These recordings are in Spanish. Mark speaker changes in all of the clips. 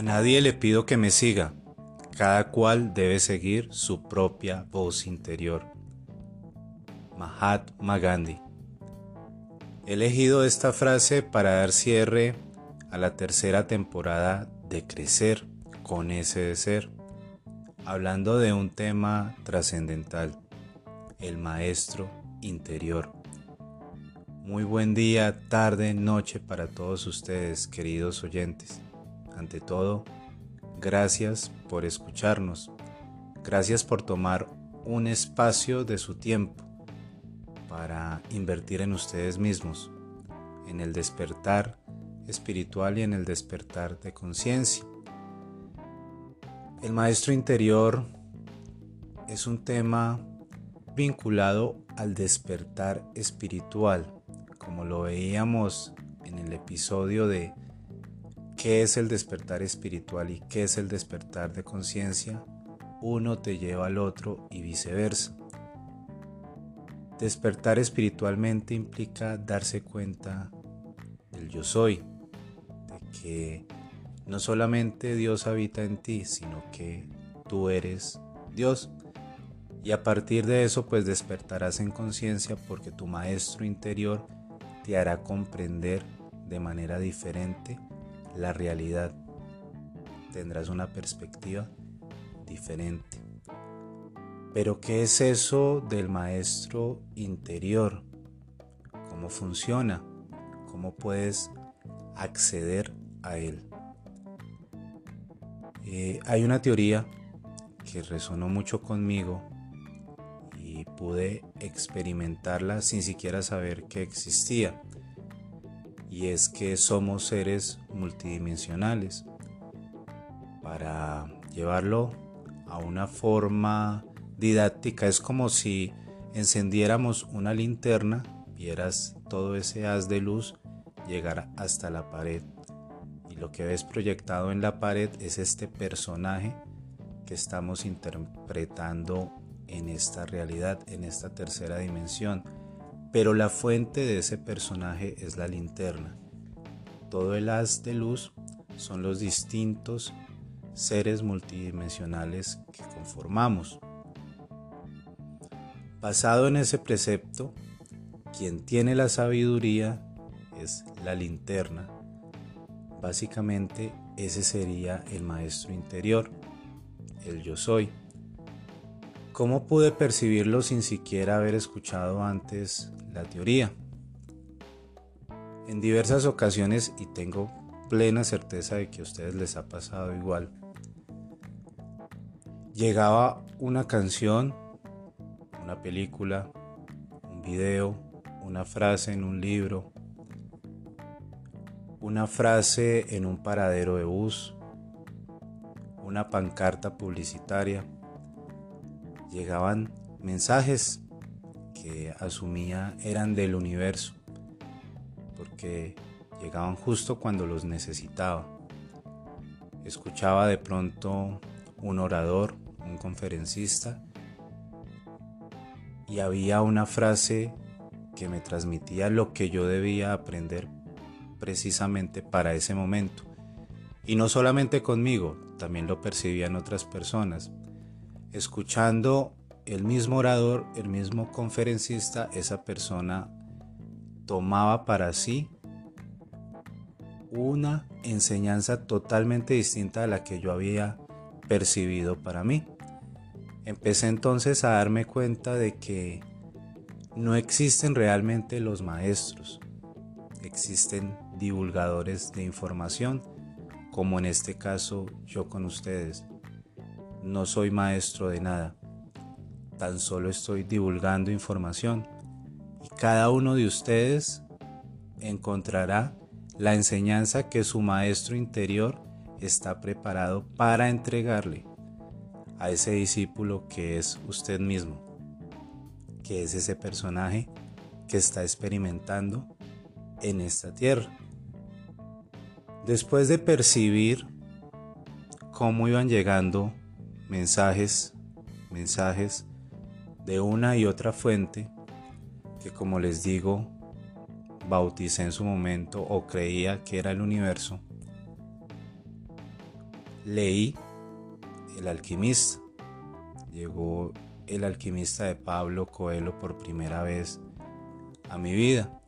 Speaker 1: A nadie le pido que me siga, cada cual debe seguir su propia voz interior. Mahatma Gandhi. He elegido esta frase para dar cierre a la tercera temporada de Crecer con ese de ser, hablando de un tema trascendental, el maestro interior. Muy buen día, tarde, noche para todos ustedes, queridos oyentes. Ante todo, gracias por escucharnos. Gracias por tomar un espacio de su tiempo para invertir en ustedes mismos, en el despertar espiritual y en el despertar de conciencia. El maestro interior es un tema vinculado al despertar espiritual, como lo veíamos en el episodio de qué es el despertar espiritual y qué es el despertar de conciencia, uno te lleva al otro y viceversa. Despertar espiritualmente implica darse cuenta del yo soy, de que no solamente Dios habita en ti, sino que tú eres Dios. Y a partir de eso pues despertarás en conciencia porque tu maestro interior te hará comprender de manera diferente la realidad. Tendrás una perspectiva diferente. Pero ¿qué es eso del maestro interior? ¿Cómo funciona? ¿Cómo puedes acceder a él? Eh, hay una teoría que resonó mucho conmigo y pude experimentarla sin siquiera saber que existía y es que somos seres multidimensionales. Para llevarlo a una forma didáctica es como si encendiéramos una linterna, vieras todo ese haz de luz llegar hasta la pared y lo que ves proyectado en la pared es este personaje que estamos interpretando en esta realidad, en esta tercera dimensión pero la fuente de ese personaje es la linterna. Todo el haz de luz son los distintos seres multidimensionales que conformamos. Basado en ese precepto, quien tiene la sabiduría es la linterna. Básicamente ese sería el maestro interior, el yo soy. ¿Cómo pude percibirlo sin siquiera haber escuchado antes la teoría? En diversas ocasiones, y tengo plena certeza de que a ustedes les ha pasado igual, llegaba una canción, una película, un video, una frase en un libro, una frase en un paradero de bus, una pancarta publicitaria llegaban mensajes que asumía eran del universo, porque llegaban justo cuando los necesitaba. Escuchaba de pronto un orador, un conferencista, y había una frase que me transmitía lo que yo debía aprender precisamente para ese momento. Y no solamente conmigo, también lo percibían otras personas escuchando el mismo orador, el mismo conferencista, esa persona tomaba para sí una enseñanza totalmente distinta a la que yo había percibido para mí. Empecé entonces a darme cuenta de que no existen realmente los maestros, existen divulgadores de información, como en este caso yo con ustedes. No soy maestro de nada, tan solo estoy divulgando información y cada uno de ustedes encontrará la enseñanza que su maestro interior está preparado para entregarle a ese discípulo que es usted mismo, que es ese personaje que está experimentando en esta tierra. Después de percibir cómo iban llegando mensajes, mensajes de una y otra fuente que como les digo, bauticé en su momento o creía que era el universo. leí El alquimista. Llegó El alquimista de Pablo Coelho por primera vez a mi vida.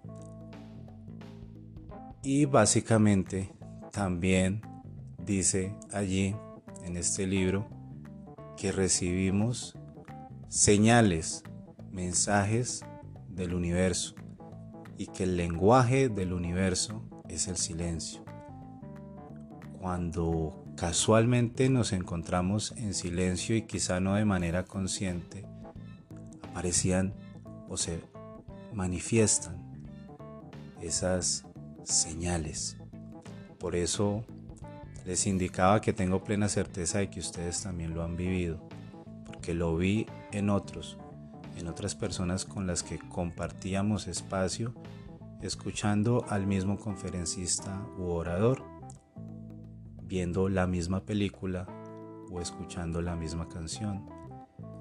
Speaker 1: Y básicamente también dice allí en este libro que recibimos señales, mensajes del universo y que el lenguaje del universo es el silencio. Cuando casualmente nos encontramos en silencio y quizá no de manera consciente, aparecían o se manifiestan esas señales. Por eso les indicaba que tengo plena certeza de que ustedes también lo han vivido, porque lo vi en otros, en otras personas con las que compartíamos espacio, escuchando al mismo conferencista u orador, viendo la misma película o escuchando la misma canción.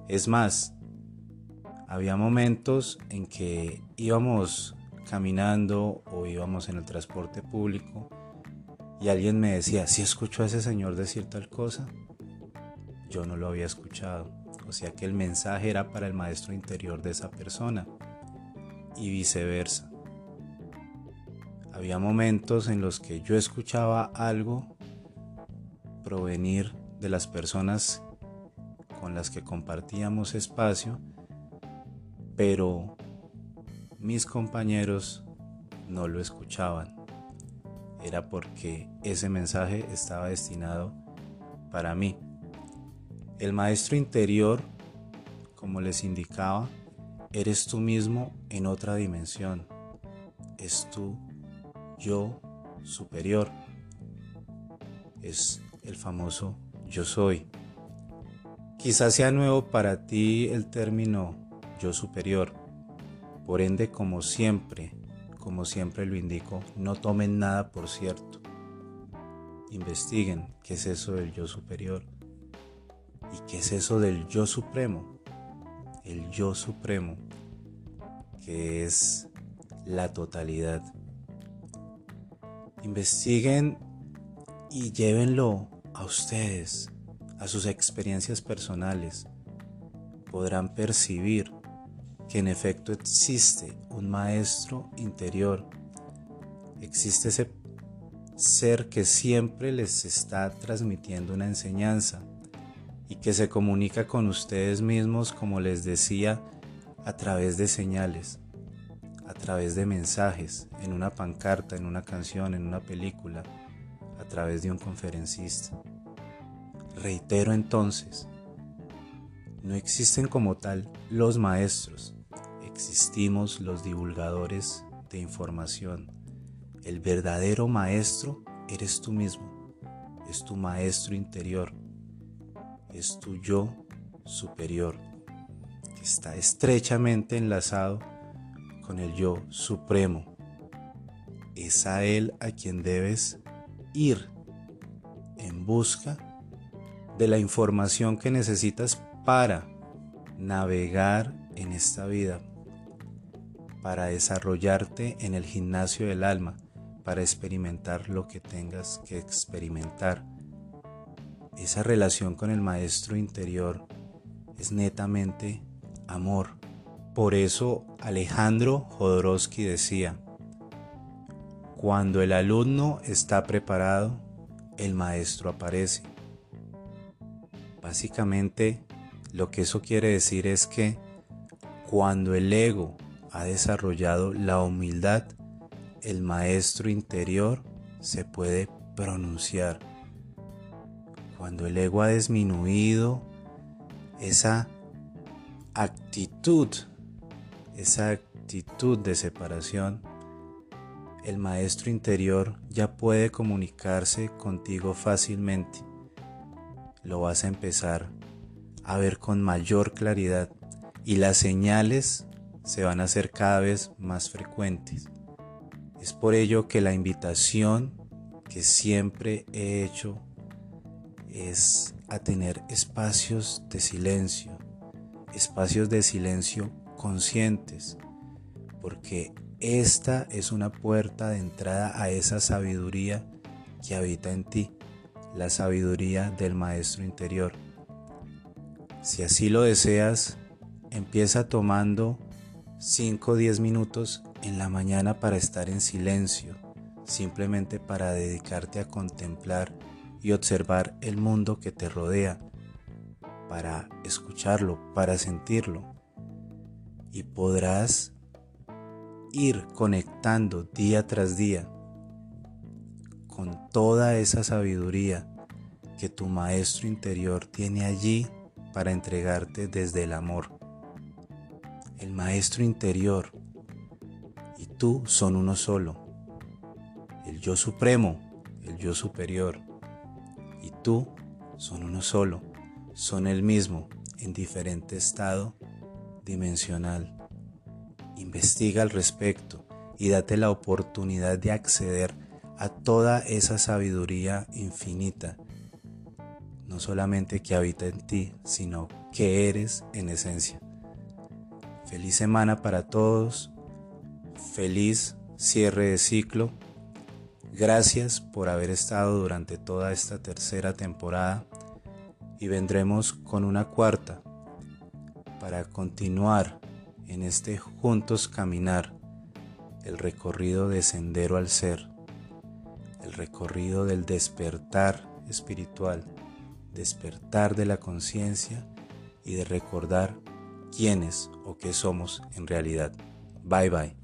Speaker 1: Es más, había momentos en que íbamos caminando o íbamos en el transporte público y alguien me decía, si escucho a ese señor decir tal cosa, yo no lo había escuchado. O sea que el mensaje era para el maestro interior de esa persona y viceversa. Había momentos en los que yo escuchaba algo provenir de las personas con las que compartíamos espacio, pero mis compañeros no lo escuchaban era porque ese mensaje estaba destinado para mí. El maestro interior, como les indicaba, eres tú mismo en otra dimensión. Es tu yo superior. Es el famoso yo soy. Quizás sea nuevo para ti el término yo superior. Por ende, como siempre, como siempre lo indico, no tomen nada por cierto. Investiguen qué es eso del yo superior y qué es eso del yo supremo. El yo supremo, que es la totalidad. Investiguen y llévenlo a ustedes, a sus experiencias personales. Podrán percibir que en efecto existe un maestro interior, existe ese ser que siempre les está transmitiendo una enseñanza y que se comunica con ustedes mismos, como les decía, a través de señales, a través de mensajes, en una pancarta, en una canción, en una película, a través de un conferencista. Reitero entonces, no existen como tal los maestros, existimos los divulgadores de información. El verdadero maestro eres tú mismo, es tu maestro interior, es tu yo superior, que está estrechamente enlazado con el yo supremo. Es a él a quien debes ir en busca de la información que necesitas para navegar en esta vida, para desarrollarte en el gimnasio del alma, para experimentar lo que tengas que experimentar. Esa relación con el maestro interior es netamente amor. Por eso Alejandro Jodorowsky decía, cuando el alumno está preparado, el maestro aparece. Básicamente, lo que eso quiere decir es que cuando el ego ha desarrollado la humildad, el maestro interior se puede pronunciar. Cuando el ego ha disminuido esa actitud, esa actitud de separación, el maestro interior ya puede comunicarse contigo fácilmente. Lo vas a empezar a ver con mayor claridad y las señales se van a hacer cada vez más frecuentes. Es por ello que la invitación que siempre he hecho es a tener espacios de silencio, espacios de silencio conscientes, porque esta es una puerta de entrada a esa sabiduría que habita en ti, la sabiduría del Maestro interior. Si así lo deseas, empieza tomando 5 o 10 minutos en la mañana para estar en silencio, simplemente para dedicarte a contemplar y observar el mundo que te rodea, para escucharlo, para sentirlo. Y podrás ir conectando día tras día con toda esa sabiduría que tu maestro interior tiene allí para entregarte desde el amor. El maestro interior y tú son uno solo. El yo supremo, el yo superior y tú son uno solo. Son el mismo en diferente estado dimensional. Investiga al respecto y date la oportunidad de acceder a toda esa sabiduría infinita, no solamente que habita en ti, sino que eres en esencia. Feliz semana para todos, feliz cierre de ciclo. Gracias por haber estado durante toda esta tercera temporada y vendremos con una cuarta para continuar en este juntos caminar, el recorrido de sendero al ser el recorrido del despertar espiritual, despertar de la conciencia y de recordar quiénes o qué somos en realidad. Bye bye.